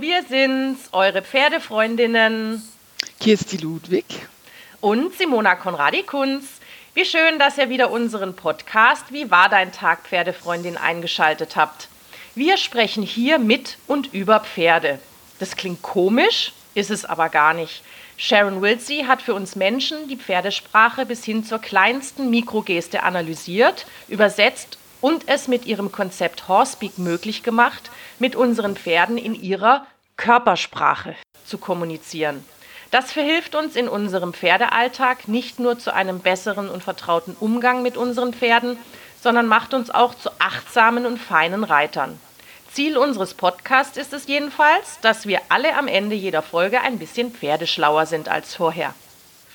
Wir sind's, eure Pferdefreundinnen. Kirsti Ludwig. Und Simona Konradi-Kunz. Wie schön, dass ihr wieder unseren Podcast Wie war dein Tag, Pferdefreundin eingeschaltet habt. Wir sprechen hier mit und über Pferde. Das klingt komisch, ist es aber gar nicht. Sharon Wilsey hat für uns Menschen die Pferdesprache bis hin zur kleinsten Mikrogeste analysiert, übersetzt und es mit ihrem Konzept Horsepeak möglich gemacht, mit unseren Pferden in ihrer Körpersprache zu kommunizieren. Das verhilft uns in unserem Pferdealltag nicht nur zu einem besseren und vertrauten Umgang mit unseren Pferden, sondern macht uns auch zu achtsamen und feinen Reitern. Ziel unseres Podcasts ist es jedenfalls, dass wir alle am Ende jeder Folge ein bisschen pferdeschlauer sind als vorher.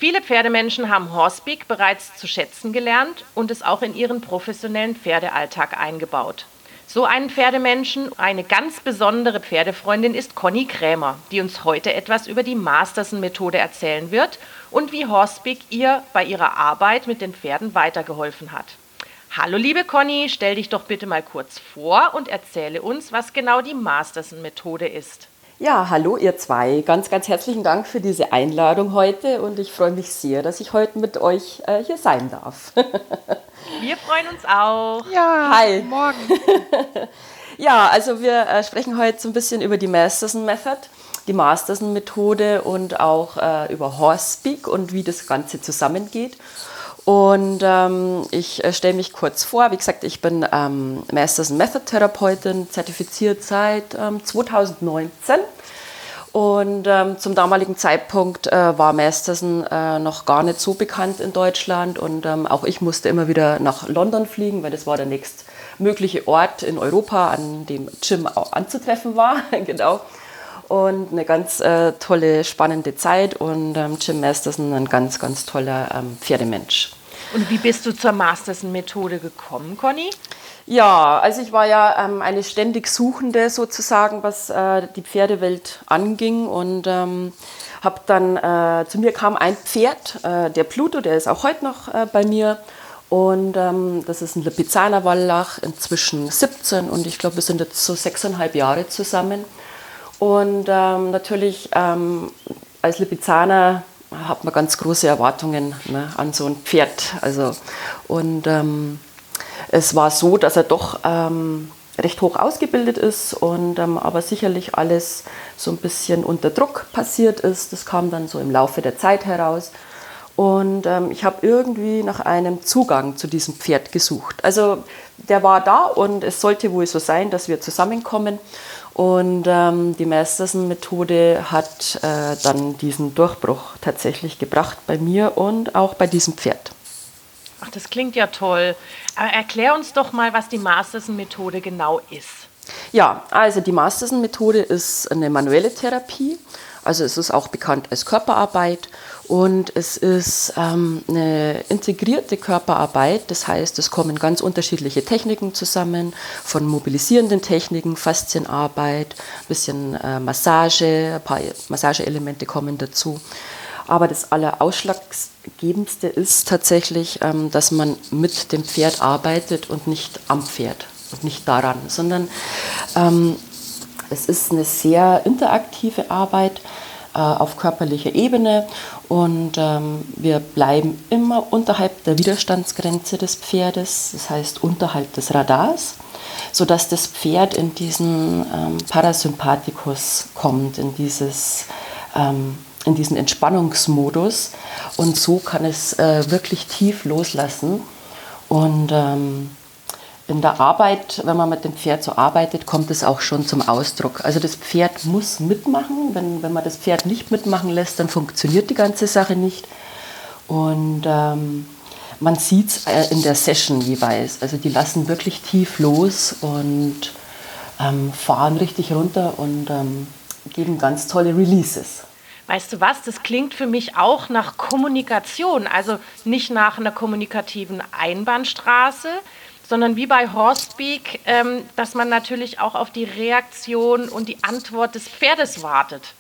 Viele Pferdemenschen haben Horsepeak bereits zu schätzen gelernt und es auch in ihren professionellen Pferdealltag eingebaut. So einen Pferdemenschen, eine ganz besondere Pferdefreundin ist Conny Krämer, die uns heute etwas über die Masterson-Methode erzählen wird und wie Horsepeak ihr bei ihrer Arbeit mit den Pferden weitergeholfen hat. Hallo liebe Conny, stell dich doch bitte mal kurz vor und erzähle uns, was genau die Masterson-Methode ist. Ja, hallo ihr zwei. Ganz, ganz herzlichen Dank für diese Einladung heute und ich freue mich sehr, dass ich heute mit euch äh, hier sein darf. Wir freuen uns auch. Ja, hi. Morgen. ja, also wir äh, sprechen heute so ein bisschen über die Masterson Method, die Masterson Methode und auch äh, über Horsepeak und wie das Ganze zusammengeht. Und ähm, ich äh, stelle mich kurz vor. Wie gesagt, ich bin ähm, Masters Method Therapeutin, zertifiziert seit ähm, 2019. Und ähm, zum damaligen Zeitpunkt äh, war Masterson äh, noch gar nicht so bekannt in Deutschland. Und ähm, auch ich musste immer wieder nach London fliegen, weil das war der nächstmögliche Ort in Europa, an dem Jim auch anzutreffen war. genau und eine ganz äh, tolle, spannende Zeit und ähm, Jim Masterson ein ganz, ganz toller ähm, Pferdemensch. Und wie bist du zur Masterson-Methode gekommen, Conny? Ja, also ich war ja ähm, eine ständig Suchende sozusagen, was äh, die Pferdewelt anging und ähm, habe dann, äh, zu mir kam ein Pferd, äh, der Pluto, der ist auch heute noch äh, bei mir und ähm, das ist ein Lipizzaner Wallach, inzwischen 17 und ich glaube, wir sind jetzt so sechseinhalb Jahre zusammen. Und ähm, natürlich ähm, als Lipizzaner hat man ganz große Erwartungen ne, an so ein Pferd. Also, und ähm, es war so, dass er doch ähm, recht hoch ausgebildet ist und ähm, aber sicherlich alles so ein bisschen unter Druck passiert ist. Das kam dann so im Laufe der Zeit heraus. Und ähm, ich habe irgendwie nach einem Zugang zu diesem Pferd gesucht. Also der war da und es sollte wohl so sein, dass wir zusammenkommen. Und ähm, die Masterson-Methode hat äh, dann diesen Durchbruch tatsächlich gebracht bei mir und auch bei diesem Pferd. Ach, das klingt ja toll. Aber erklär uns doch mal, was die Masterson-Methode genau ist. Ja, also die Masterson-Methode ist eine manuelle Therapie. Also es ist auch bekannt als Körperarbeit und es ist ähm, eine integrierte Körperarbeit. Das heißt, es kommen ganz unterschiedliche Techniken zusammen, von mobilisierenden Techniken, Faszienarbeit, ein bisschen äh, Massage, ein paar Massageelemente kommen dazu. Aber das Allerausschlaggebendste ist tatsächlich, ähm, dass man mit dem Pferd arbeitet und nicht am Pferd und nicht daran, sondern ähm, es ist eine sehr interaktive Arbeit äh, auf körperlicher Ebene und ähm, wir bleiben immer unterhalb der Widerstandsgrenze des Pferdes, das heißt unterhalb des Radars, sodass das Pferd in diesen ähm, Parasympathikus kommt, in, dieses, ähm, in diesen Entspannungsmodus. Und so kann es äh, wirklich tief loslassen. Und ähm, in der Arbeit, wenn man mit dem Pferd so arbeitet, kommt es auch schon zum Ausdruck. Also das Pferd muss mitmachen. Wenn, wenn man das Pferd nicht mitmachen lässt, dann funktioniert die ganze Sache nicht. Und ähm, man sieht es äh, in der Session jeweils. Also die lassen wirklich tief los und ähm, fahren richtig runter und ähm, geben ganz tolle Releases. Weißt du was, das klingt für mich auch nach Kommunikation, also nicht nach einer kommunikativen Einbahnstraße, sondern wie bei Horsepeak, ähm, dass man natürlich auch auf die Reaktion und die Antwort des Pferdes wartet.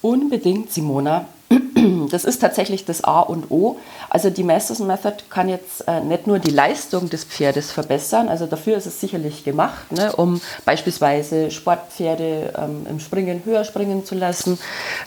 Unbedingt, Simona. Das ist tatsächlich das A und O. Also die Masterson Method kann jetzt äh, nicht nur die Leistung des Pferdes verbessern, also dafür ist es sicherlich gemacht, ne, um beispielsweise Sportpferde ähm, im Springen höher springen zu lassen,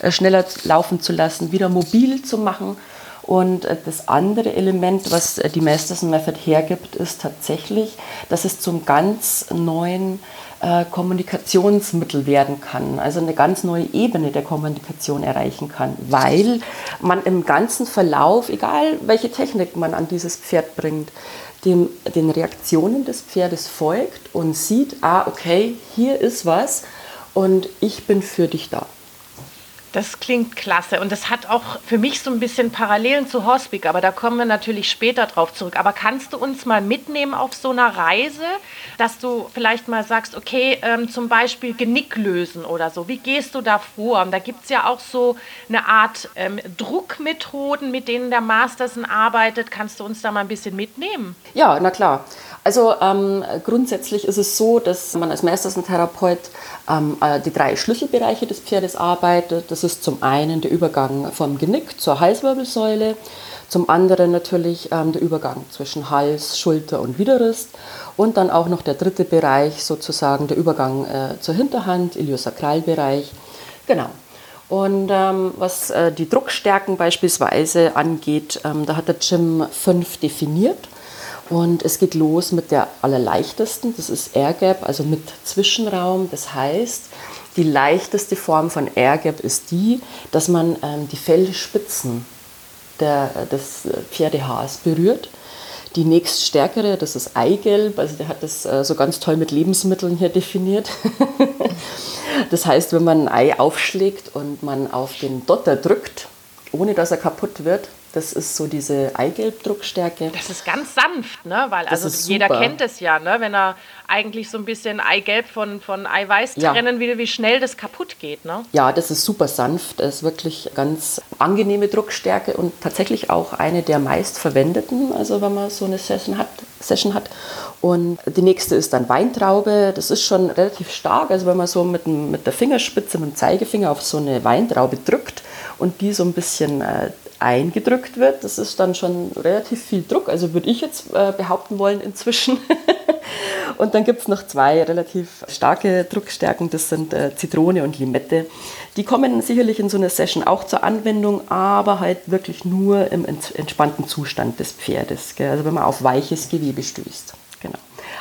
äh, schneller laufen zu lassen, wieder mobil zu machen. Und äh, das andere Element, was äh, die Masterson Method hergibt, ist tatsächlich, dass es zum ganz neuen äh, Kommunikationsmittel werden kann, also eine ganz neue Ebene der Kommunikation erreichen kann, weil man im ganzen Verlauf, egal welche Technik man an dieses Pferd bringt, dem, den Reaktionen des Pferdes folgt und sieht, ah, okay, hier ist was und ich bin für dich da. Das klingt klasse und das hat auch für mich so ein bisschen Parallelen zu Hospic, aber da kommen wir natürlich später drauf zurück. Aber kannst du uns mal mitnehmen auf so einer Reise, dass du vielleicht mal sagst, okay, ähm, zum Beispiel Genick lösen oder so. Wie gehst du da vor? Und da gibt es ja auch so eine Art ähm, Druckmethoden, mit denen der Masterson arbeitet. Kannst du uns da mal ein bisschen mitnehmen? Ja, na klar. Also ähm, grundsätzlich ist es so, dass man als Meistersen-Therapeut ähm, äh, die drei Schlüsselbereiche des Pferdes arbeitet. Das ist zum einen der Übergang vom Genick zur Halswirbelsäule, zum anderen natürlich ähm, der Übergang zwischen Hals, Schulter und Widerrist und dann auch noch der dritte Bereich, sozusagen der Übergang äh, zur Hinterhand, Iliosakralbereich. Genau. Und ähm, was äh, die Druckstärken beispielsweise angeht, ähm, da hat der Jim fünf definiert. Und es geht los mit der allerleichtesten, das ist Air Gap, also mit Zwischenraum. Das heißt, die leichteste Form von Air Gap ist die, dass man ähm, die Fellspitzen der, des Pferdehaars berührt. Die nächststärkere, das ist Eigelb, also der hat das äh, so ganz toll mit Lebensmitteln hier definiert. das heißt, wenn man ein Ei aufschlägt und man auf den Dotter drückt, ohne dass er kaputt wird, das ist so diese Eigelb-Druckstärke. Das ist ganz sanft, ne? Weil das also jeder kennt es ja, ne? Wenn er eigentlich so ein bisschen Eigelb von, von Eiweiß ja. trennen will, wie schnell das kaputt geht, ne? Ja, das ist super sanft. Das ist wirklich ganz angenehme Druckstärke und tatsächlich auch eine der meistverwendeten, also wenn man so eine Session hat. Session hat. Und die nächste ist dann Weintraube. Das ist schon relativ stark. Also wenn man so mit, mit der Fingerspitze, mit dem Zeigefinger auf so eine Weintraube drückt und die so ein bisschen äh, eingedrückt wird. Das ist dann schon relativ viel Druck, also würde ich jetzt äh, behaupten wollen inzwischen. und dann gibt es noch zwei relativ starke Druckstärken, das sind äh, Zitrone und Limette. Die kommen sicherlich in so einer Session auch zur Anwendung, aber halt wirklich nur im entspannten Zustand des Pferdes, also wenn man auf weiches Gewebe stößt.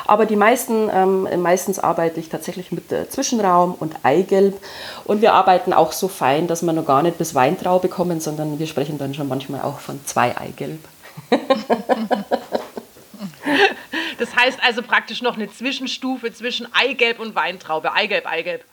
Aber die meisten, ähm, meistens arbeite ich tatsächlich mit äh, Zwischenraum und Eigelb. Und wir arbeiten auch so fein, dass wir noch gar nicht bis Weintraube kommen, sondern wir sprechen dann schon manchmal auch von zwei Eigelb. das heißt also praktisch noch eine Zwischenstufe zwischen Eigelb und Weintraube. Eigelb, Eigelb.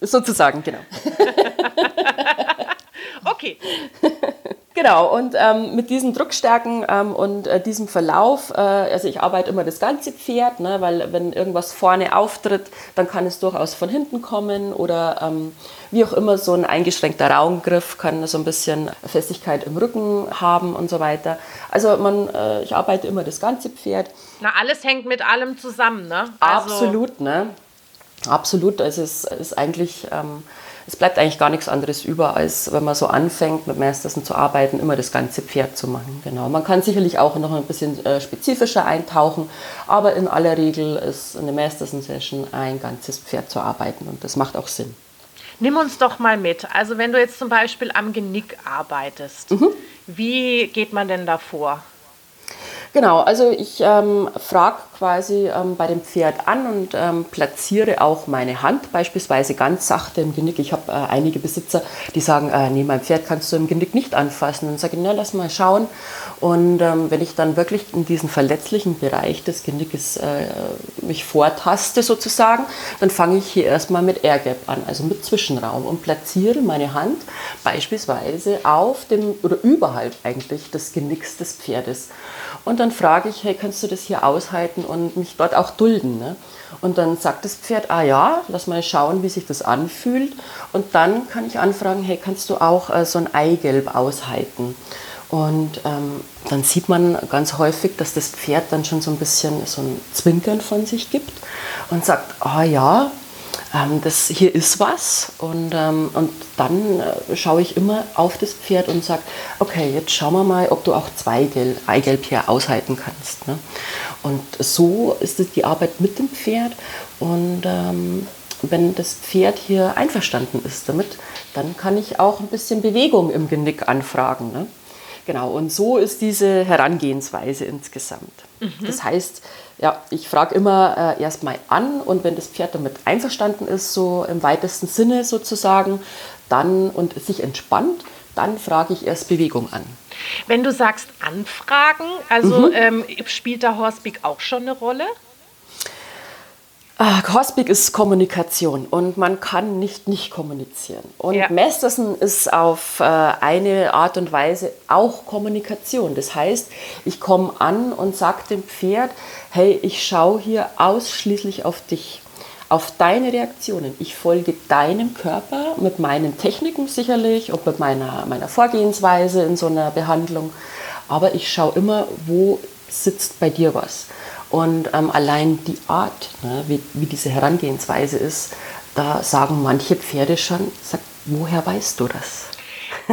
Sozusagen, genau. okay. Genau, und ähm, mit diesen Druckstärken ähm, und äh, diesem Verlauf, äh, also ich arbeite immer das ganze Pferd, ne, weil wenn irgendwas vorne auftritt, dann kann es durchaus von hinten kommen oder ähm, wie auch immer so ein eingeschränkter Raumgriff kann so ein bisschen Festigkeit im Rücken haben und so weiter. Also man, äh, ich arbeite immer das ganze Pferd. Na, alles hängt mit allem zusammen, ne? Also Absolut, ne? Absolut, also es ist eigentlich ähm, es bleibt eigentlich gar nichts anderes über, als wenn man so anfängt, mit Masterson zu arbeiten, immer das ganze Pferd zu machen. Genau. Man kann sicherlich auch noch ein bisschen äh, spezifischer eintauchen, aber in aller Regel ist eine Masterson-Session ein ganzes Pferd zu arbeiten und das macht auch Sinn. Nimm uns doch mal mit. Also wenn du jetzt zum Beispiel am Genick arbeitest, mhm. wie geht man denn da vor? Genau, also ich ähm, frage quasi ähm, bei dem Pferd an und ähm, platziere auch meine Hand beispielsweise ganz sachte im Genick. Ich habe äh, einige Besitzer, die sagen, äh, nee, mein Pferd kannst du im Genick nicht anfassen. Und sage ich, na, lass mal schauen. Und ähm, wenn ich dann wirklich in diesen verletzlichen Bereich des Genickes äh, mich vortaste sozusagen, dann fange ich hier erstmal mit Air Gap an, also mit Zwischenraum und platziere meine Hand beispielsweise auf dem oder überhalb eigentlich des Genicks des Pferdes. Und dann frage ich, hey, kannst du das hier aushalten und mich dort auch dulden? Ne? Und dann sagt das Pferd, ah ja, lass mal schauen, wie sich das anfühlt. Und dann kann ich anfragen, hey, kannst du auch äh, so ein Eigelb aushalten? Und ähm, dann sieht man ganz häufig, dass das Pferd dann schon so ein bisschen so ein Zwinkern von sich gibt und sagt, ah ja, ähm, das, hier ist was. Und, ähm, und dann äh, schaue ich immer auf das Pferd und sage, okay, jetzt schauen wir mal, ob du auch zwei Gel Eigelb hier aushalten kannst. Ne? Und so ist es die Arbeit mit dem Pferd. Und ähm, wenn das Pferd hier einverstanden ist damit, dann kann ich auch ein bisschen Bewegung im Genick anfragen. Ne? Genau, und so ist diese Herangehensweise insgesamt. Mhm. Das heißt, ja, ich frage immer äh, erstmal an und wenn das Pferd damit einverstanden ist, so im weitesten Sinne sozusagen, dann und sich entspannt, dann frage ich erst Bewegung an. Wenn du sagst anfragen, also mhm. ähm, spielt da Horsepeak auch schon eine Rolle? Ah, Cosmic ist Kommunikation und man kann nicht nicht kommunizieren. Und ja. Masterson ist auf äh, eine Art und Weise auch Kommunikation. Das heißt, ich komme an und sage dem Pferd, hey, ich schaue hier ausschließlich auf dich, auf deine Reaktionen. Ich folge deinem Körper mit meinen Techniken sicherlich und mit meiner, meiner Vorgehensweise in so einer Behandlung. Aber ich schaue immer, wo sitzt bei dir was. Und ähm, allein die Art, ne, wie, wie diese Herangehensweise ist, da sagen manche Pferde schon, sag, woher weißt du das?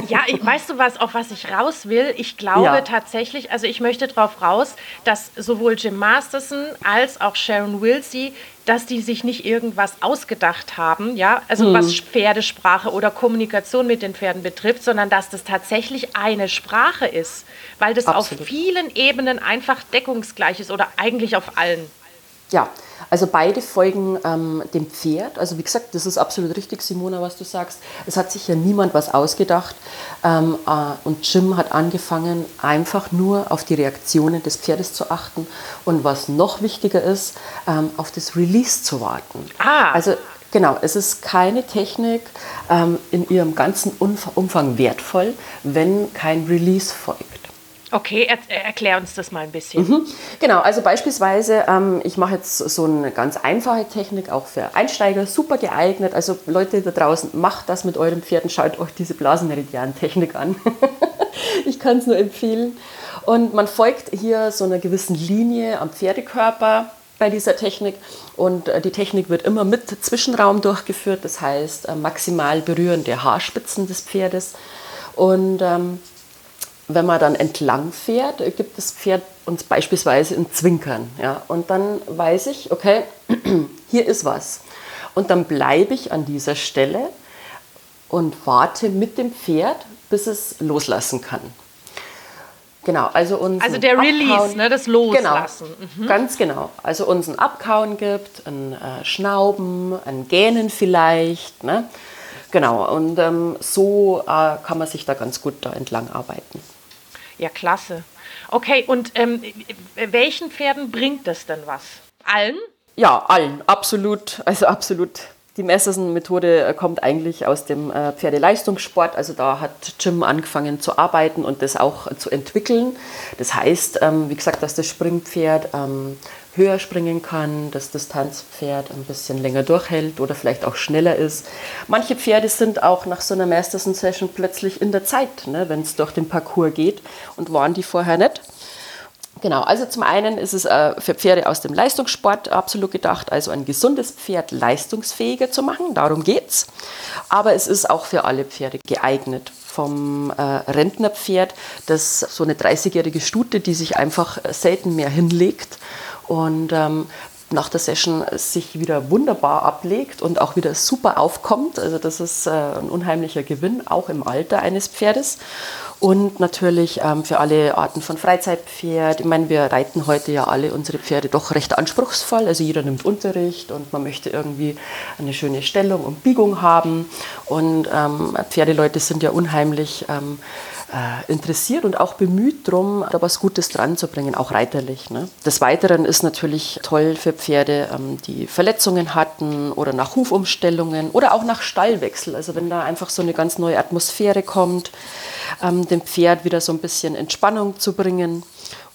Ja, ich, weißt du was, auf was ich raus will? Ich glaube ja. tatsächlich, also ich möchte darauf raus, dass sowohl Jim Masterson als auch Sharon Wilsey, dass die sich nicht irgendwas ausgedacht haben, ja, also hm. was Pferdesprache oder Kommunikation mit den Pferden betrifft, sondern dass das tatsächlich eine Sprache ist, weil das Absolut. auf vielen Ebenen einfach deckungsgleich ist oder eigentlich auf allen. Ja, also beide folgen ähm, dem Pferd. Also wie gesagt, das ist absolut richtig, Simona, was du sagst. Es hat sich ja niemand was ausgedacht. Ähm, äh, und Jim hat angefangen, einfach nur auf die Reaktionen des Pferdes zu achten. Und was noch wichtiger ist, ähm, auf das Release zu warten. Ah. Also Genau, es ist keine Technik ähm, in ihrem ganzen Umfang wertvoll, wenn kein Release folgt. Okay, er, erklär uns das mal ein bisschen. Mhm. Genau, also beispielsweise, ähm, ich mache jetzt so eine ganz einfache Technik, auch für Einsteiger, super geeignet. Also Leute da draußen, macht das mit euren Pferden, schaut euch diese Blasenmeridian-Technik an. ich kann es nur empfehlen. Und man folgt hier so einer gewissen Linie am Pferdekörper bei dieser Technik. Und äh, die Technik wird immer mit Zwischenraum durchgeführt, das heißt äh, maximal berühren der Haarspitzen des Pferdes. Und ähm, wenn man dann entlang fährt, gibt das Pferd uns beispielsweise ein Zwinkern. Ja? Und dann weiß ich, okay, hier ist was. Und dann bleibe ich an dieser Stelle und warte mit dem Pferd, bis es loslassen kann. Genau, also uns Also der Release, Abkauen, ne, das Loslassen. Genau, mhm. Ganz genau. Also uns ein Abkauen gibt, ein äh, Schnauben, ein Gähnen vielleicht. Ne? Genau, und ähm, so äh, kann man sich da ganz gut da entlang arbeiten. Ja, klasse. Okay, und ähm, welchen Pferden bringt das denn was? Allen? Ja, allen, absolut. Also absolut. Die Messersen-Methode äh, kommt eigentlich aus dem äh, Pferdeleistungssport. Also da hat Jim angefangen zu arbeiten und das auch zu entwickeln. Das heißt, ähm, wie gesagt, dass das Springpferd ähm, höher springen kann, das Tanzpferd ein bisschen länger durchhält oder vielleicht auch schneller ist. Manche Pferde sind auch nach so einer Masterson-Session plötzlich in der Zeit, ne, wenn es durch den Parcours geht und waren die vorher nicht. Genau, also zum einen ist es äh, für Pferde aus dem Leistungssport absolut gedacht, also ein gesundes Pferd leistungsfähiger zu machen, darum geht's. Aber es ist auch für alle Pferde geeignet. Vom äh, Rentnerpferd, das so eine 30-jährige Stute, die sich einfach selten mehr hinlegt und ähm, nach der Session sich wieder wunderbar ablegt und auch wieder super aufkommt. Also das ist äh, ein unheimlicher Gewinn, auch im Alter eines Pferdes. Und natürlich ähm, für alle Arten von Freizeitpferd. Ich meine, wir reiten heute ja alle unsere Pferde doch recht anspruchsvoll. Also jeder nimmt Unterricht und man möchte irgendwie eine schöne Stellung und Biegung haben. Und ähm, Pferdeleute sind ja unheimlich ähm, äh, interessiert und auch bemüht darum, da was Gutes dran zu bringen, auch reiterlich. Ne? Des Weiteren ist natürlich toll für Pferde, ähm, die Verletzungen hatten oder nach Hufumstellungen oder auch nach Stallwechsel. Also wenn da einfach so eine ganz neue Atmosphäre kommt, ähm, dem Pferd wieder so ein bisschen Entspannung zu bringen.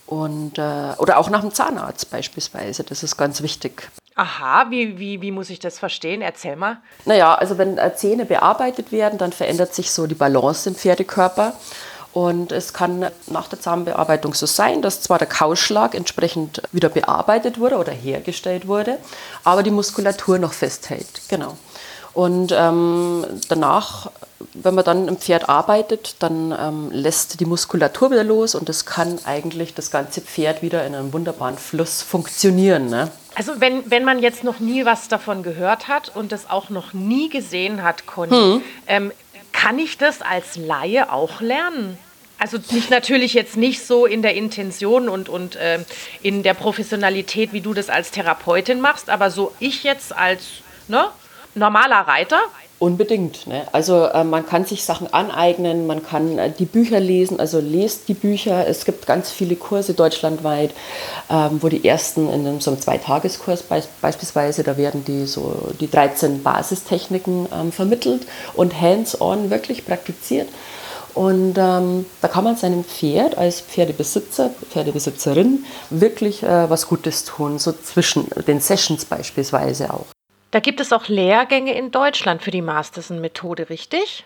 Und, äh, oder auch nach dem Zahnarzt beispielsweise, das ist ganz wichtig. Aha, wie, wie, wie muss ich das verstehen? Erzähl mal. Naja, also wenn äh, Zähne bearbeitet werden, dann verändert sich so die Balance im Pferdekörper. Und es kann nach der Zahnbearbeitung so sein, dass zwar der Kaulschlag entsprechend wieder bearbeitet wurde oder hergestellt wurde, aber die Muskulatur noch festhält. Genau. Und ähm, danach, wenn man dann im Pferd arbeitet, dann ähm, lässt die Muskulatur wieder los und es kann eigentlich das ganze Pferd wieder in einem wunderbaren Fluss funktionieren. Ne? Also wenn, wenn man jetzt noch nie was davon gehört hat und es auch noch nie gesehen hat, Conny, hm. ähm, kann ich das als Laie auch lernen? Also nicht natürlich jetzt nicht so in der Intention und, und äh, in der Professionalität, wie du das als Therapeutin machst, aber so ich jetzt als ne, normaler Reiter? Unbedingt. Ne? Also äh, man kann sich Sachen aneignen, man kann äh, die Bücher lesen, also lest die Bücher. Es gibt ganz viele Kurse deutschlandweit, ähm, wo die ersten in so einem Zweitageskurs be beispielsweise, da werden die so die 13 Basistechniken ähm, vermittelt und hands-on wirklich praktiziert. Und ähm, da kann man seinem Pferd als Pferdebesitzer, Pferdebesitzerin wirklich äh, was Gutes tun, so zwischen den Sessions beispielsweise auch. Da gibt es auch Lehrgänge in Deutschland für die Masterson-Methode, richtig?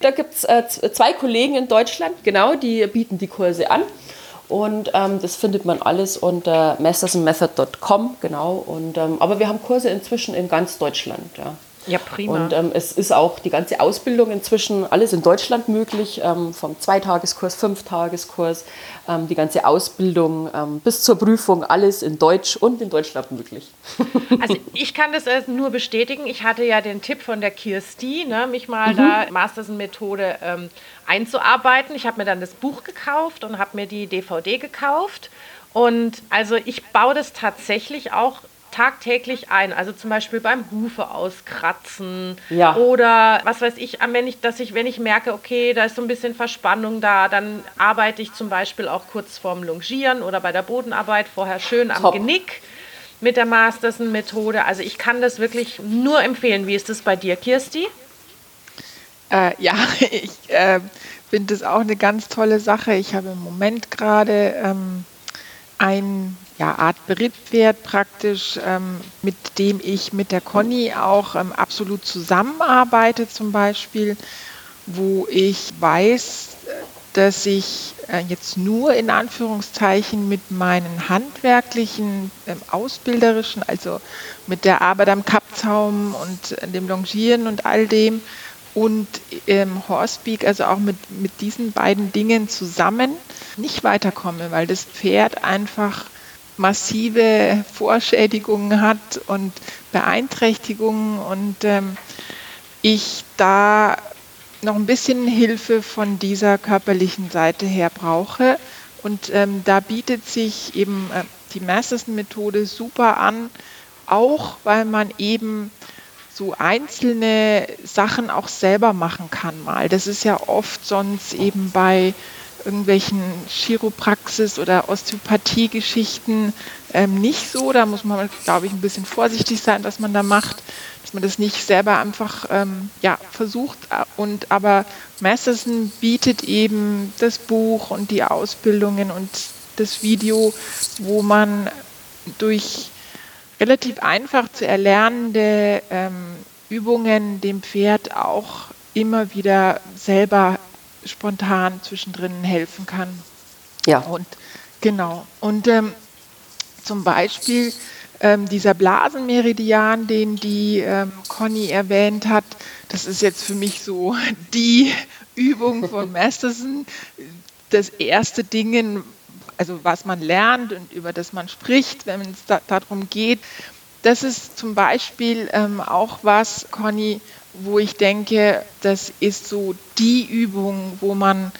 Da gibt es äh, zwei Kollegen in Deutschland, genau, die bieten die Kurse an. Und ähm, das findet man alles unter mastersonmethod.com, genau. Und, ähm, aber wir haben Kurse inzwischen in ganz Deutschland. Ja. Ja, prima. Und ähm, es ist auch die ganze Ausbildung inzwischen alles in Deutschland möglich, ähm, vom Zweitageskurs, Fünftageskurs, ähm, die ganze Ausbildung ähm, bis zur Prüfung, alles in Deutsch und in Deutschland möglich. Also ich kann das nur bestätigen. Ich hatte ja den Tipp von der Kirsti, ne, mich mal mhm. da Masterson-Methode ähm, einzuarbeiten. Ich habe mir dann das Buch gekauft und habe mir die DVD gekauft. Und also ich baue das tatsächlich auch tagtäglich ein. Also zum Beispiel beim Hufe auskratzen ja. oder was weiß ich, wenn ich, dass ich, wenn ich merke, okay, da ist so ein bisschen Verspannung da, dann arbeite ich zum Beispiel auch kurz vorm Longieren oder bei der Bodenarbeit vorher schön am Top. Genick mit der Masterson-Methode. Also ich kann das wirklich nur empfehlen. Wie ist das bei dir, Kirsti? Äh, ja, ich äh, finde das auch eine ganz tolle Sache. Ich habe im Moment gerade ähm, ein ja, Art Berittpferd praktisch, ähm, mit dem ich mit der Conny auch ähm, absolut zusammenarbeite zum Beispiel, wo ich weiß, dass ich äh, jetzt nur in Anführungszeichen mit meinen handwerklichen, ähm, ausbilderischen, also mit der Arbeit am Kappzaum und äh, dem Longieren und all dem und ähm, Horsepeak, also auch mit, mit diesen beiden Dingen zusammen nicht weiterkomme, weil das Pferd einfach massive Vorschädigungen hat und Beeinträchtigungen und ähm, ich da noch ein bisschen Hilfe von dieser körperlichen Seite her brauche. Und ähm, da bietet sich eben äh, die Masterson-Methode super an, auch weil man eben so einzelne Sachen auch selber machen kann mal. Das ist ja oft sonst eben bei irgendwelchen Chiropraxis- oder Osteopathie-Geschichten ähm, nicht so. Da muss man, glaube ich, ein bisschen vorsichtig sein, was man da macht, dass man das nicht selber einfach ähm, ja, versucht. Und aber Masterson bietet eben das Buch und die Ausbildungen und das Video, wo man durch relativ einfach zu erlernende ähm, Übungen dem Pferd auch immer wieder selber spontan zwischendrin helfen kann. Ja. Und genau. Und ähm, zum Beispiel ähm, dieser Blasenmeridian, den die ähm, Conny erwähnt hat, das ist jetzt für mich so die Übung von Masterson. Das erste Ding, also was man lernt und über das man spricht, wenn es da, darum geht. Das ist zum Beispiel ähm, auch was, Conny, wo ich denke, das ist so die Übung, wo man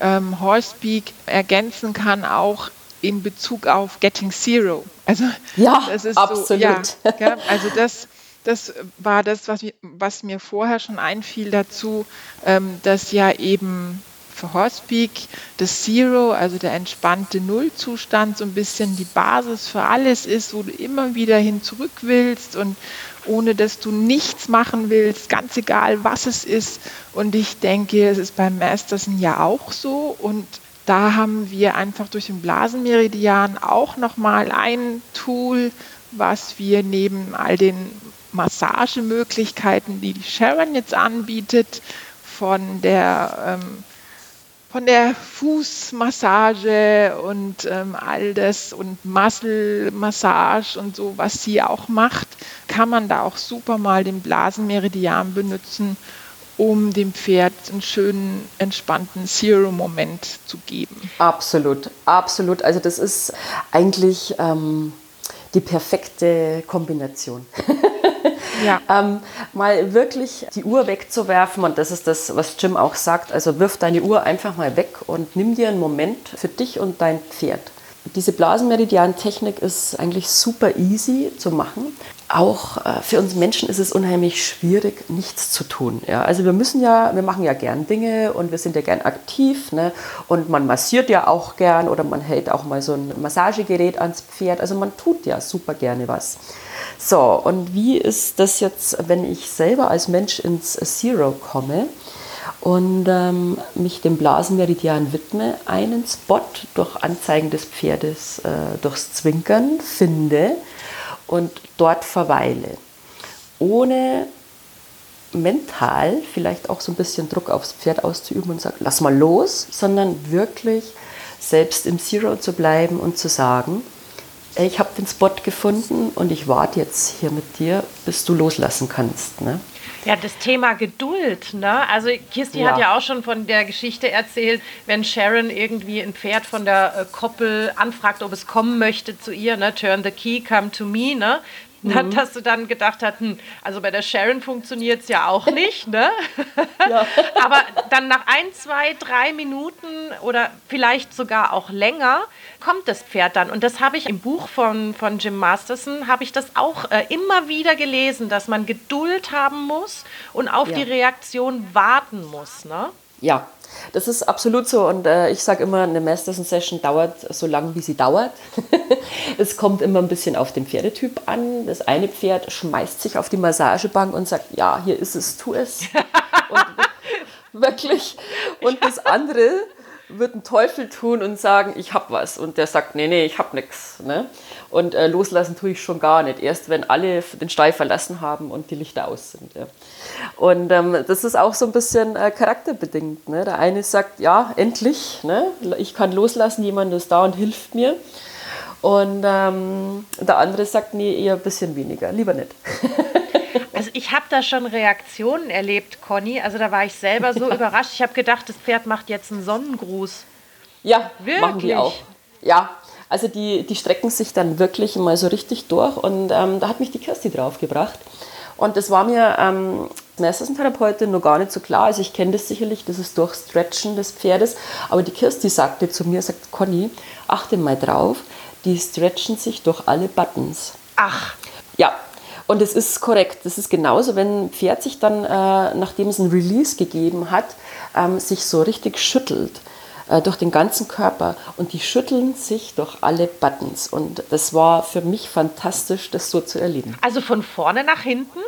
ähm, Horsepeak ergänzen kann, auch in Bezug auf Getting Zero. Also ja, das ist absolut. So, ja, also das, das war das, was, was mir vorher schon einfiel dazu, ähm, dass ja eben für Horsepeak das Zero, also der entspannte Nullzustand, so ein bisschen die Basis für alles ist, wo du immer wieder hin zurück willst und ohne dass du nichts machen willst, ganz egal was es ist. Und ich denke, es ist beim Masterson ja auch so. Und da haben wir einfach durch den Blasenmeridian auch nochmal ein Tool, was wir neben all den Massagemöglichkeiten, die die Sharon jetzt anbietet, von der ähm, von der Fußmassage und ähm, all das und Muscle-Massage und so, was sie auch macht, kann man da auch super mal den Blasenmeridian benutzen, um dem Pferd einen schönen, entspannten Zero-Moment zu geben. Absolut, absolut. Also das ist eigentlich ähm, die perfekte Kombination. Ja. ähm, mal wirklich die Uhr wegzuwerfen und das ist das, was Jim auch sagt. Also wirf deine Uhr einfach mal weg und nimm dir einen Moment für dich und dein Pferd. Diese Blasenmeridian-Technik ist eigentlich super easy zu machen. Auch äh, für uns Menschen ist es unheimlich schwierig, nichts zu tun. Ja? Also wir müssen ja, wir machen ja gern Dinge und wir sind ja gern aktiv. Ne? Und man massiert ja auch gern oder man hält auch mal so ein Massagegerät ans Pferd. Also man tut ja super gerne was. So, und wie ist das jetzt, wenn ich selber als Mensch ins Zero komme und ähm, mich dem Blasenmeridian widme, einen Spot durch Anzeigen des Pferdes, äh, durchs Zwinkern finde und dort verweile, ohne mental vielleicht auch so ein bisschen Druck aufs Pferd auszuüben und sagen, lass mal los, sondern wirklich selbst im Zero zu bleiben und zu sagen, ich habe den Spot gefunden und ich warte jetzt hier mit dir, bis du loslassen kannst. Ne? Ja, das Thema Geduld, ne? Also Kirsti ja. hat ja auch schon von der Geschichte erzählt, wenn Sharon irgendwie ein Pferd von der äh, Koppel anfragt, ob es kommen möchte zu ihr, ne? Turn the key, come to me, ne? Mhm. Dass du dann gedacht hast, hm, also bei der Sharon funktioniert es ja auch nicht, ne? Ja. Aber dann nach ein, zwei, drei Minuten oder vielleicht sogar auch länger kommt das Pferd dann. Und das habe ich im Buch von, von Jim Masterson, habe ich das auch äh, immer wieder gelesen, dass man Geduld haben muss und auf ja. die Reaktion warten muss, ne? Ja, das ist absolut so und äh, ich sage immer, eine Masterson-Session dauert so lange, wie sie dauert. es kommt immer ein bisschen auf den Pferdetyp an. Das eine Pferd schmeißt sich auf die Massagebank und sagt, ja, hier ist es, tu es. und, wirklich. Und das andere wird einen Teufel tun und sagen, ich habe was. Und der sagt, nee, nee, ich habe nichts. Ne? Und äh, loslassen tue ich schon gar nicht. Erst wenn alle den Stall verlassen haben und die Lichter aus sind. Ja. Und ähm, das ist auch so ein bisschen äh, charakterbedingt. Ne? Der eine sagt, ja, endlich, ne? ich kann loslassen, jemand ist da und hilft mir. Und ähm, der andere sagt, nee, eher ein bisschen weniger, lieber nicht. Also ich habe da schon Reaktionen erlebt, Conny. Also da war ich selber so ja. überrascht. Ich habe gedacht, das Pferd macht jetzt einen Sonnengruß. Ja, wirklich? machen die auch. Ja, also die, die strecken sich dann wirklich mal so richtig durch. Und ähm, da hat mich die Kirsti draufgebracht. Und das war mir ähm, Messertherapeutin noch gar nicht so klar. Also ich kenne das sicherlich, das ist Durchstretchen des Pferdes. Aber die Kirsti sagte zu mir, sagt Conny, achte mal drauf, die stretchen sich durch alle Buttons. Ach. Ja, und es ist korrekt. Das ist genauso, wenn ein Pferd sich dann, äh, nachdem es ein Release gegeben hat, ähm, sich so richtig schüttelt äh, durch den ganzen Körper und die schütteln sich durch alle Buttons. Und das war für mich fantastisch, das so zu erleben. Also von vorne nach hinten?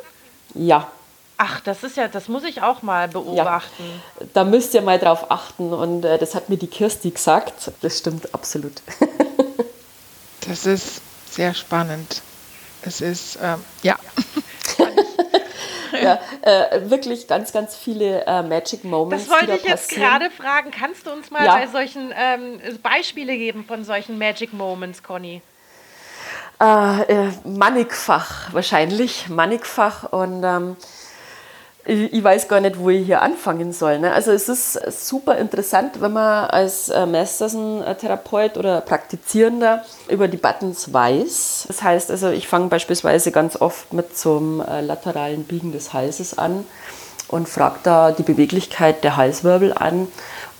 Ja. Ach, das ist ja, das muss ich auch mal beobachten. Ja, da müsst ihr mal drauf achten und äh, das hat mir die Kirsti gesagt. Das stimmt absolut. das ist sehr spannend. Es ist, ähm, ja. ja, äh, wirklich ganz, ganz viele äh, Magic Moments. Das wollte ich jetzt gerade fragen. Kannst du uns mal ja. bei solchen ähm, Beispiele geben von solchen Magic Moments, Conny? Äh, äh mannigfach wahrscheinlich, mannigfach und ähm, ich weiß gar nicht, wo ich hier anfangen soll. Ne? Also es ist super interessant, wenn man als äh, Masterson-Therapeut oder Praktizierender über die Buttons weiß. Das heißt also, ich fange beispielsweise ganz oft mit einem äh, lateralen Biegen des Halses an und frage da die Beweglichkeit der Halswirbel an.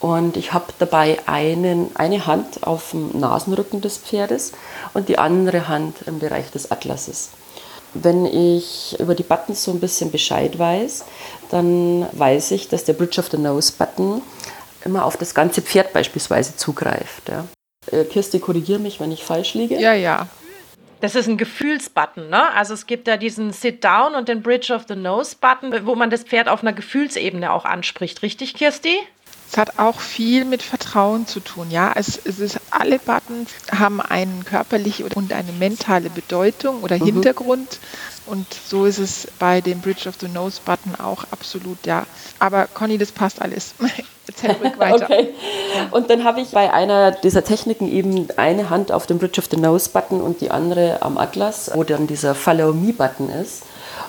Und ich habe dabei einen, eine Hand auf dem Nasenrücken des Pferdes und die andere Hand im Bereich des Atlases. Wenn ich über die Buttons so ein bisschen Bescheid weiß, dann weiß ich, dass der Bridge of the Nose Button immer auf das ganze Pferd beispielsweise zugreift. Ja. Äh, Kirsti, korrigiere mich, wenn ich falsch liege. Ja, ja. Das ist ein Gefühlsbutton, ne? Also es gibt da diesen Sit-Down und den Bridge of the Nose-Button, wo man das Pferd auf einer Gefühlsebene auch anspricht. Richtig, Kirsti? Es hat auch viel mit Vertrauen zu tun. Ja, es, es ist, alle Buttons haben eine körperliche und eine mentale Bedeutung oder mhm. Hintergrund. Und so ist es bei dem Bridge of the Nose Button auch absolut, ja. Aber Conny, das passt alles. erzähl ruhig weiter. Okay. Und dann habe ich bei einer dieser Techniken eben eine Hand auf dem Bridge of the Nose Button und die andere am Atlas, wo dann dieser Follow Me Button ist.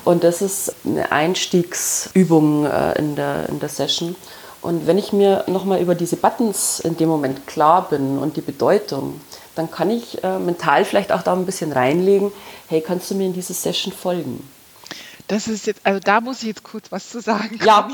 Und das ist eine Einstiegsübung äh, in, der, in der Session. Und wenn ich mir nochmal über diese Buttons in dem Moment klar bin und die Bedeutung, dann kann ich äh, mental vielleicht auch da ein bisschen reinlegen, hey, kannst du mir in diese Session folgen? Das ist jetzt, also da muss ich jetzt kurz was zu sagen. Ja.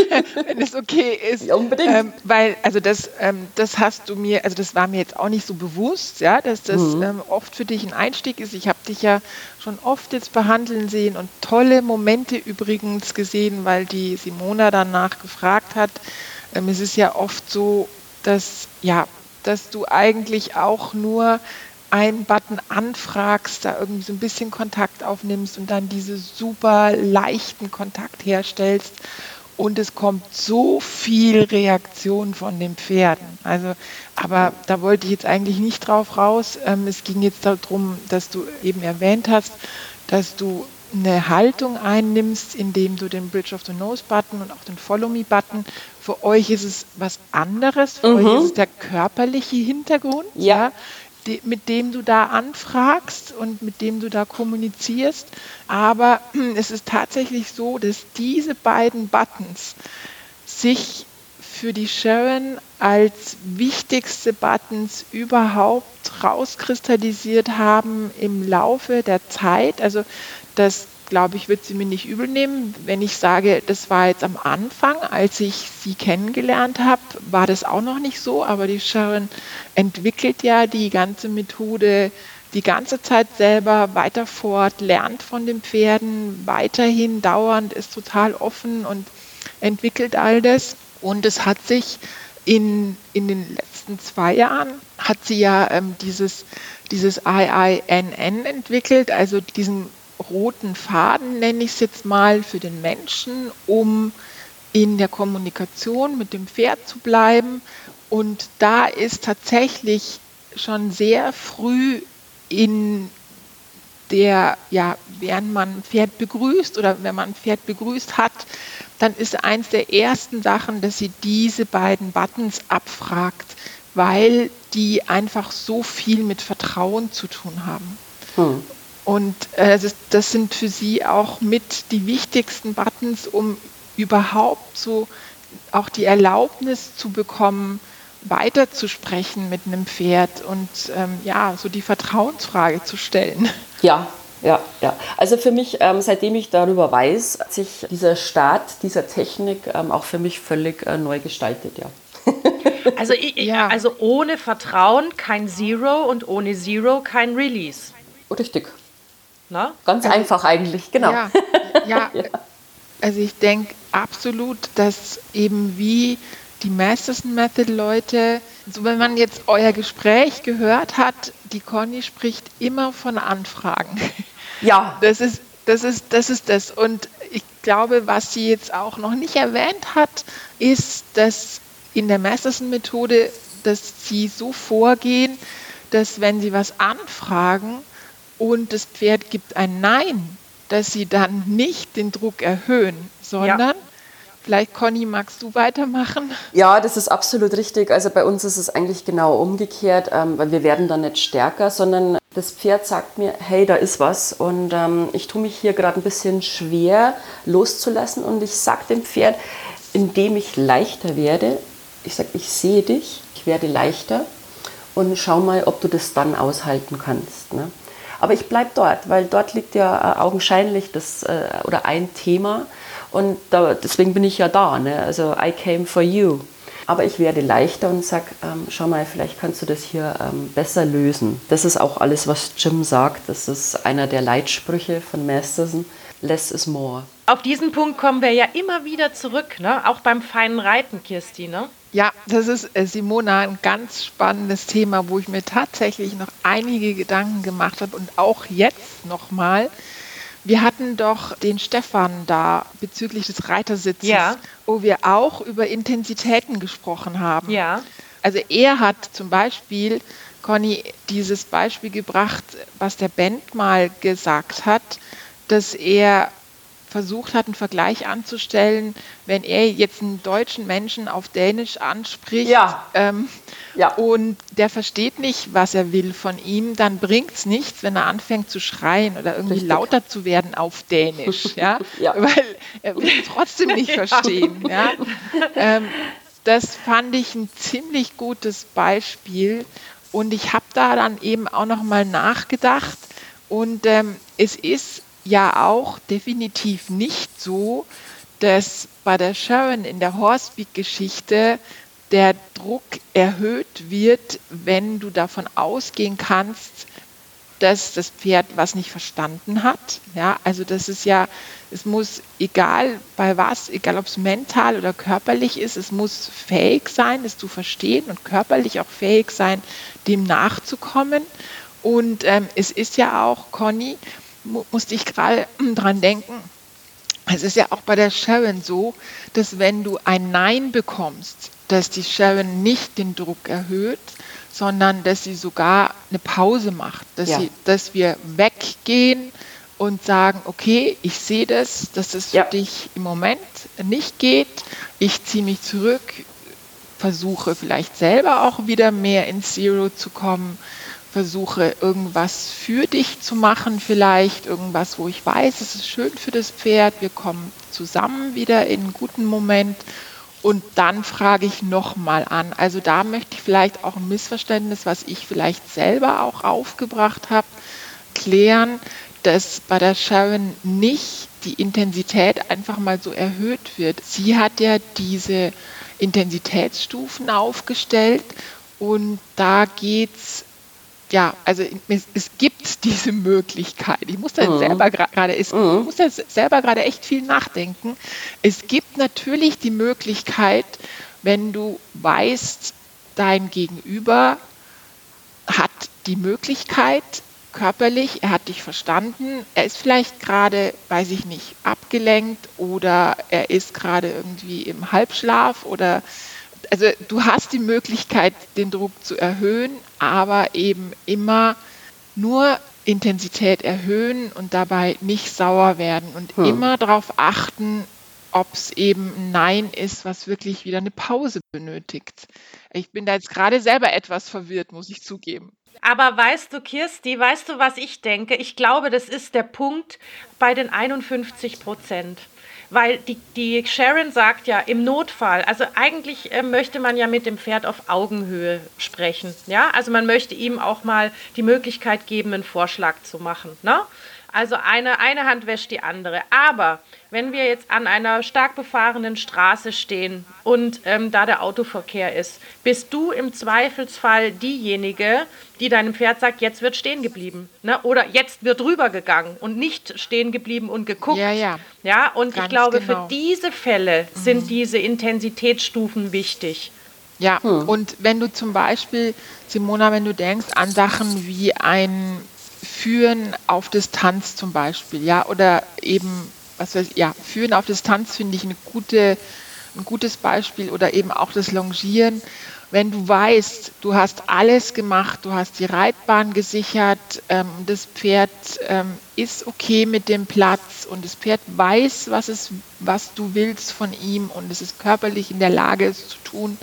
Wenn es okay ist. Ja, unbedingt. Ähm, weil, also das, ähm, das hast du mir, also das war mir jetzt auch nicht so bewusst, ja, dass das mhm. ähm, oft für dich ein Einstieg ist. Ich habe dich ja schon oft jetzt behandeln sehen und tolle Momente übrigens gesehen, weil die Simona danach gefragt hat. Ähm, es ist ja oft so, dass, ja, dass du eigentlich auch nur einen Button anfragst, da irgendwie so ein bisschen Kontakt aufnimmst und dann diese super leichten Kontakt herstellst. Und es kommt so viel Reaktion von den Pferden. Also, aber da wollte ich jetzt eigentlich nicht drauf raus. Ähm, es ging jetzt darum, dass du eben erwähnt hast, dass du eine Haltung einnimmst, indem du den Bridge of the Nose Button und auch den Follow Me Button, für euch ist es was anderes, für mhm. euch ist es der körperliche Hintergrund. Ja. ja die, mit dem du da anfragst und mit dem du da kommunizierst. Aber es ist tatsächlich so, dass diese beiden Buttons sich für die Sharon als wichtigste Buttons überhaupt rauskristallisiert haben im Laufe der Zeit. Also das glaube ich, wird sie mir nicht übel nehmen. Wenn ich sage, das war jetzt am Anfang, als ich sie kennengelernt habe, war das auch noch nicht so, aber die Sharon entwickelt ja die ganze Methode die ganze Zeit selber weiter fort, lernt von den Pferden, weiterhin dauernd, ist total offen und entwickelt all das. Und es hat sich in, in den letzten zwei Jahren, hat sie ja ähm, dieses, dieses IINN entwickelt, also diesen roten Faden, nenne ich es jetzt mal, für den Menschen, um in der Kommunikation mit dem Pferd zu bleiben. Und da ist tatsächlich schon sehr früh in der, ja, während man ein Pferd begrüßt oder wenn man ein Pferd begrüßt hat, dann ist eins der ersten Sachen, dass sie diese beiden Buttons abfragt, weil die einfach so viel mit Vertrauen zu tun haben. Hm. Und äh, das, das, sind für sie auch mit die wichtigsten Buttons, um überhaupt so auch die Erlaubnis zu bekommen, weiterzusprechen mit einem Pferd und ähm, ja, so die Vertrauensfrage zu stellen. Ja, ja, ja. Also für mich, ähm, seitdem ich darüber weiß, hat sich dieser Start dieser Technik ähm, auch für mich völlig äh, neu gestaltet, ja. Also, ich, ja. also ohne Vertrauen kein Zero und ohne Zero kein Release. Richtig. Na? Ganz also, einfach eigentlich, genau. Ja, ja, ja. also ich denke absolut, dass eben wie die Masterson Method Leute, so wenn man jetzt euer Gespräch gehört hat, die Conny spricht immer von Anfragen. Ja. Das ist das ist das ist das und ich glaube, was sie jetzt auch noch nicht erwähnt hat, ist, dass in der Masterson Methode, dass sie so vorgehen, dass wenn sie was anfragen, und das Pferd gibt ein Nein, dass sie dann nicht den Druck erhöhen, sondern ja. Vielleicht, Conny, magst du weitermachen? Ja, das ist absolut richtig. Also bei uns ist es eigentlich genau umgekehrt, ähm, weil wir werden dann nicht stärker, sondern das Pferd sagt mir, hey, da ist was und ähm, ich tue mich hier gerade ein bisschen schwer loszulassen und ich sage dem Pferd, indem ich leichter werde, ich sage, ich sehe dich, ich werde leichter und schau mal, ob du das dann aushalten kannst. Ne? Aber ich bleibe dort, weil dort liegt ja äh, augenscheinlich das äh, oder ein Thema und da, deswegen bin ich ja da. Ne? Also I came for you. Aber ich werde leichter und sage, ähm, schau mal, vielleicht kannst du das hier ähm, besser lösen. Das ist auch alles, was Jim sagt. Das ist einer der Leitsprüche von Masterson. Less is more. Auf diesen Punkt kommen wir ja immer wieder zurück, ne? auch beim feinen Reiten, Kirsti. Ne? Ja, das ist, äh, Simona, ein ganz spannendes Thema, wo ich mir tatsächlich noch einige Gedanken gemacht habe und auch jetzt nochmal. Wir hatten doch den Stefan da bezüglich des Reitersitzes, ja. wo wir auch über Intensitäten gesprochen haben. Ja. Also er hat zum Beispiel, Conny, dieses Beispiel gebracht, was der Band mal gesagt hat, dass er versucht hat, einen Vergleich anzustellen, wenn er jetzt einen deutschen Menschen auf Dänisch anspricht Ja. ähm, Ja. und der versteht nicht, was er will von ihm, dann bringt es nichts, wenn er anfängt zu schreien oder irgendwie Richtig. lauter zu werden auf Dänisch, ja? Ja. weil er will es trotzdem nicht verstehen. Ja? Ähm, das fand ich ein ziemlich gutes Beispiel und ich habe da dann eben auch noch mal nachgedacht und ähm, es ist ja auch definitiv nicht so, dass bei der Sharon in der Horsepeak-Geschichte der Druck erhöht wird, wenn du davon ausgehen kannst, dass das Pferd was nicht verstanden hat. Ja, also das ist ja, es muss egal bei was, egal ob es mental oder körperlich ist, es muss fähig sein, es zu verstehen und körperlich auch fähig sein, dem nachzukommen. Und ähm, es ist ja auch, Conny, musste ich gerade dran denken, es ist ja auch bei der Sharon so, dass wenn du ein Nein bekommst, dass die Sharon nicht den Druck erhöht, sondern dass sie sogar eine Pause macht, dass, Ja. sie, dass wir weggehen und sagen, okay, ich sehe das, dass es Ja. für dich im Moment nicht geht, ich ziehe mich zurück, versuche vielleicht selber auch wieder mehr ins Zero zu kommen, versuche irgendwas für dich zu machen, vielleicht irgendwas, wo ich weiß, es ist schön für das Pferd, wir kommen zusammen wieder in einen guten Moment und dann frage ich nochmal an. Also da möchte ich vielleicht auch ein Missverständnis, was ich vielleicht selber auch aufgebracht habe, klären, dass bei der Sharon nicht die Intensität einfach mal so erhöht wird. Sie hat ja diese Intensitätsstufen aufgestellt und da geht's ja, also es, es gibt diese Möglichkeit. Ich muss da Mhm. selber gerade, Mhm. ich muss da selber gerade echt viel nachdenken. Es gibt natürlich die Möglichkeit, wenn du weißt, dein Gegenüber hat die Möglichkeit körperlich, er hat dich verstanden, er ist vielleicht gerade, weiß ich nicht, abgelenkt oder er ist gerade irgendwie im Halbschlaf oder also du hast die Möglichkeit, den Druck zu erhöhen, aber eben immer nur Intensität erhöhen und dabei nicht sauer werden und Hm. immer darauf achten, ob es eben ein Nein ist, was wirklich wieder eine Pause benötigt. Ich bin da jetzt gerade selber etwas verwirrt, muss ich zugeben. Aber weißt du, Kirsti, weißt du, was ich denke? Ich glaube, das ist der Punkt bei den 51 Prozent. Weil die, die Sharon sagt ja, im Notfall, also eigentlich äh, möchte man ja mit dem Pferd auf Augenhöhe sprechen. Ja, also man möchte ihm auch mal die Möglichkeit geben, einen Vorschlag zu machen. Ne? Also eine, eine Hand wäscht die andere. Aber wenn wir jetzt an einer stark befahrenen Straße stehen und ähm, da der Autoverkehr ist, bist du im Zweifelsfall diejenige, die deinem Pferd sagt, jetzt wird stehen geblieben. Ne? Oder jetzt wird rübergegangen und nicht stehen geblieben und geguckt. Ja, ja. Ja, und ich Ganz glaube, genau. für diese Fälle sind diese Intensitätsstufen wichtig. Ja, und wenn du zum Beispiel, Simona, wenn du denkst an Sachen wie ein Führen auf Distanz zum Beispiel, ja, oder eben, was weiß ich, ja, Führen auf Distanz finde ich eine gute, ein gutes Beispiel oder eben auch das Longieren. Wenn du weißt, du hast alles gemacht, du hast die Reitbahn gesichert, ähm, das Pferd ähm, ist okay mit dem Platz und das Pferd weiß, was, es, was du willst von ihm und es ist körperlich in der Lage, es zu tun,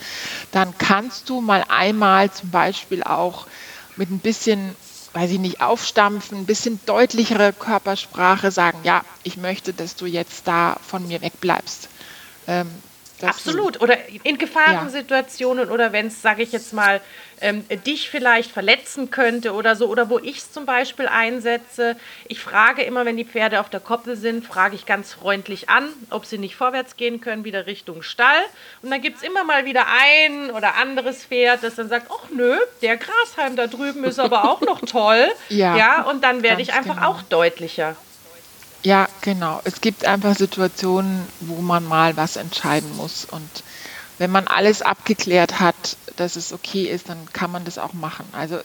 dann kannst du mal einmal zum Beispiel auch mit ein bisschen, weiß ich nicht, aufstampfen, ein bisschen deutlichere Körpersprache sagen, ja, ich möchte, dass du jetzt da von mir wegbleibst. Ähm, dass du- Absolut. Oder in Gefahrensituationen oder wenn es, sage ich jetzt mal, ähm, dich vielleicht verletzen könnte oder so. Oder wo ich es zum Beispiel einsetze. Ich frage immer, wenn die Pferde auf der Koppel sind, frage ich ganz freundlich an, ob sie nicht vorwärts gehen können, wieder Richtung Stall. Und dann gibt es immer mal wieder ein oder anderes Pferd, das dann sagt, ach nö, der Grashalm da drüben ist aber auch noch toll. Ja, ja und dann werde ich einfach genau. auch deutlicher. Ja, genau. Es gibt einfach Situationen, wo man mal was entscheiden muss. Und wenn man alles abgeklärt hat, dass es okay ist, dann kann man das auch machen. Also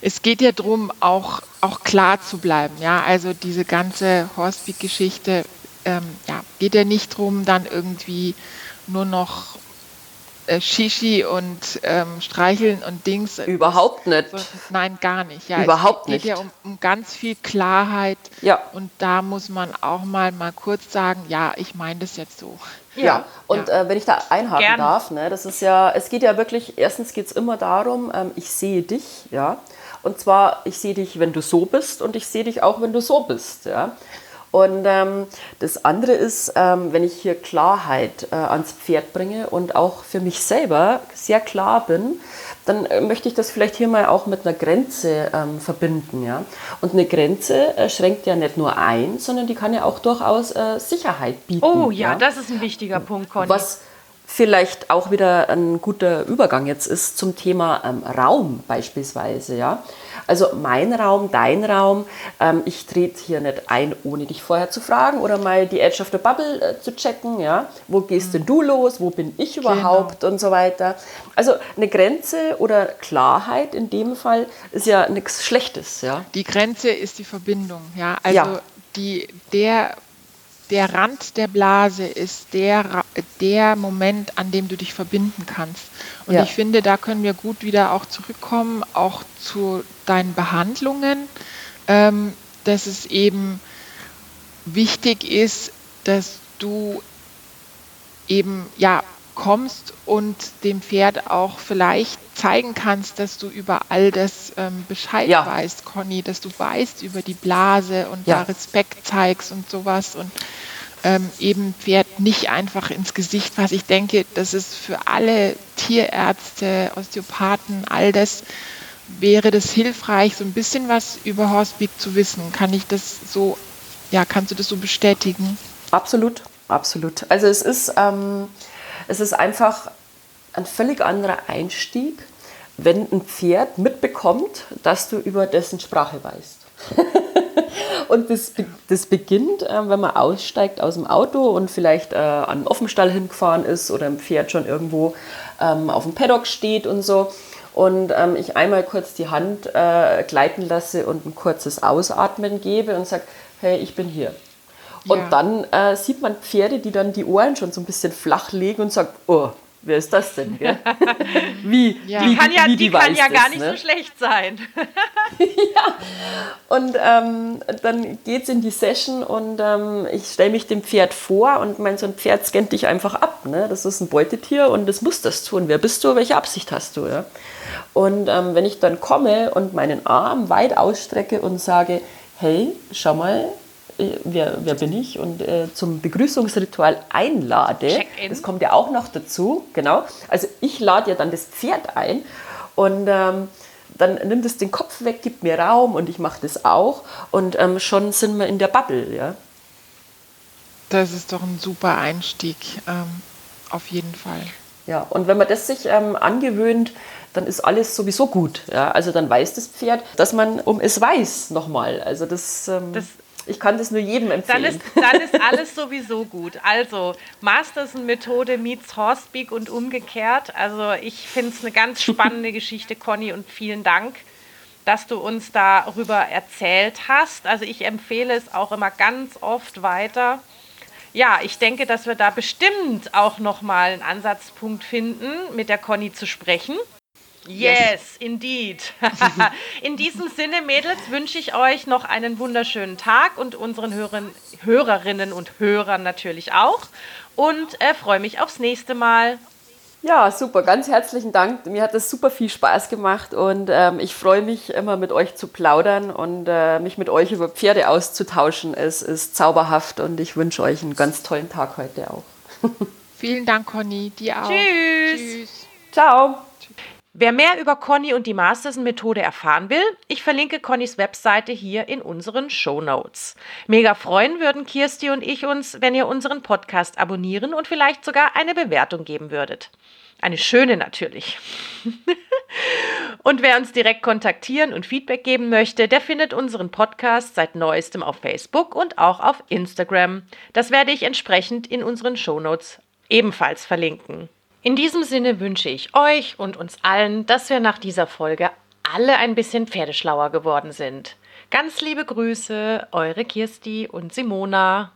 es geht ja darum, auch, auch klar zu bleiben. Ja, also diese ganze Horstbeak-Geschichte ähm, ja, geht ja nicht darum, dann irgendwie nur noch äh, Shishi und ähm, Streicheln und Dings. Überhaupt nicht. So, nein, gar nicht. Ja, Überhaupt es geht nicht. ja um, um, ganz viel Klarheit. Ja. Und da muss man auch mal, mal kurz sagen, ja, ich meine das jetzt so. Ja, ja. und ja. Äh, wenn ich da einhaken Gern. darf, ne, das ist ja, es geht ja wirklich, erstens geht es immer darum, ähm, ich sehe dich, ja. Und zwar, ich sehe dich, wenn du so bist und ich sehe dich auch, wenn du so bist, ja. Und ähm, das andere ist, ähm, wenn ich hier Klarheit äh, ans Pferd bringe und auch für mich selber sehr klar bin, dann äh, möchte ich das vielleicht hier mal auch mit einer Grenze ähm, verbinden. Ja? Und eine Grenze äh, schränkt ja nicht nur ein, sondern die kann ja auch durchaus äh, Sicherheit bieten. Oh ja, ja, das ist ein wichtiger Punkt, Conny. Was vielleicht auch wieder ein guter Übergang jetzt ist zum Thema ähm, Raum beispielsweise. Ja? Also mein Raum, dein Raum, ähm, ich trete hier nicht ein, ohne dich vorher zu fragen oder mal die Edge of the Bubble äh, zu checken. Ja? Wo gehst mhm. denn du los? Wo bin ich genau. überhaupt? Genau. Und so weiter. Also eine Grenze oder Klarheit in dem Fall ist ja nichts Schlechtes. Ja? Die Grenze ist die Verbindung. Ja? Also ja. Die, der der Rand der Blase ist der, der Moment, an dem du dich verbinden kannst. Und ja. ich finde, da können wir gut wieder auch zurückkommen, auch zu deinen Behandlungen, ähm, dass es eben wichtig ist, dass du eben ja kommst und dem Pferd auch vielleicht zeigen kannst, dass du über all das ähm, Bescheid ja. weißt, Conny, dass du weißt über die Blase und ja. da Respekt zeigst und sowas und ähm, eben Pferd nicht einfach ins Gesicht was Ich denke, das ist für alle Tierärzte, Osteopathen, all das wäre das hilfreich, so ein bisschen was über Horsepeak zu wissen. Kann ich das so, ja, kannst du das so bestätigen? Absolut, absolut. Also es ist, ähm, es ist einfach ein völlig anderer Einstieg, wenn ein Pferd mitbekommt, dass du über dessen Sprache weißt. und das, das beginnt, äh, wenn man aussteigt aus dem Auto und vielleicht äh, an den Offenstall hingefahren ist oder ein Pferd schon irgendwo ähm, auf dem Paddock steht und so. Und ähm, ich einmal kurz die Hand äh, gleiten lasse und ein kurzes Ausatmen gebe und sage, hey, ich bin hier. Und ja. dann äh, sieht man Pferde, die dann die Ohren schon so ein bisschen flach legen und sagen, oh, wer ist das denn? Gell? Wie, ja. wie, die kann ja, die, die kann ja gar nicht ne? so schlecht sein. ja, und ähm, dann geht es in die Session und ähm, ich stelle mich dem Pferd vor und mein so ein Pferd scannt dich einfach ab. Ne? Das ist ein Beutetier und das muss das tun. Wer bist du? Welche Absicht hast du? Ja? Und ähm, wenn ich dann komme und meinen Arm weit ausstrecke und sage, hey, schau mal, wer, wer bin ich und äh, zum Begrüßungsritual einlade. Das kommt ja auch noch dazu, genau. Also ich lade ja dann das Pferd ein und ähm, dann nimmt es den Kopf weg, gibt mir Raum und ich mache das auch und ähm, schon sind wir in der Bubble, ja. Das ist doch ein super Einstieg, ähm, auf jeden Fall. Ja, und wenn man das sich ähm, angewöhnt, dann ist alles sowieso gut. Ja? Also dann weiß das Pferd, dass man um es weiß nochmal. Also das, ähm, das ich kann das nur jedem empfehlen. Dann ist, dann ist alles sowieso gut. Also Masterson-Methode meets Horsepeak und umgekehrt. Also ich finde es eine ganz spannende Geschichte, Conny, und vielen Dank, dass du uns darüber erzählt hast. Also ich empfehle es auch immer ganz oft weiter. Ja, ich denke, dass wir da bestimmt auch nochmal einen Ansatzpunkt finden, mit der Conny zu sprechen. Yes, indeed. In diesem Sinne, Mädels, wünsche ich euch noch einen wunderschönen Tag und unseren Hörern, Hörerinnen und Hörern natürlich auch. Und äh, freue mich aufs nächste Mal. Ja, super, ganz herzlichen Dank. Mir hat das super viel Spaß gemacht und ähm, ich freue mich immer mit euch zu plaudern und äh, mich mit euch über Pferde auszutauschen. Es ist zauberhaft und ich wünsche euch einen ganz tollen Tag heute auch. Vielen Dank, Conny. Dir auch. Tschüss. Tschüss. Ciao. Wer mehr über Conny und die Masterson-Methode erfahren will, ich verlinke Connys Webseite hier in unseren Show Notes. Mega freuen würden Kirsti und ich uns, wenn ihr unseren Podcast abonnieren und vielleicht sogar eine Bewertung geben würdet. Eine schöne natürlich. und wer uns direkt kontaktieren und Feedback geben möchte, der findet unseren Podcast seit neuestem auf Facebook und auch auf Instagram. Das werde ich entsprechend in unseren Show Notes ebenfalls verlinken. In diesem Sinne wünsche ich euch und uns allen, dass wir nach dieser Folge alle ein bisschen pferdeschlauer geworden sind. Ganz liebe Grüße, eure Kirsti und Simona.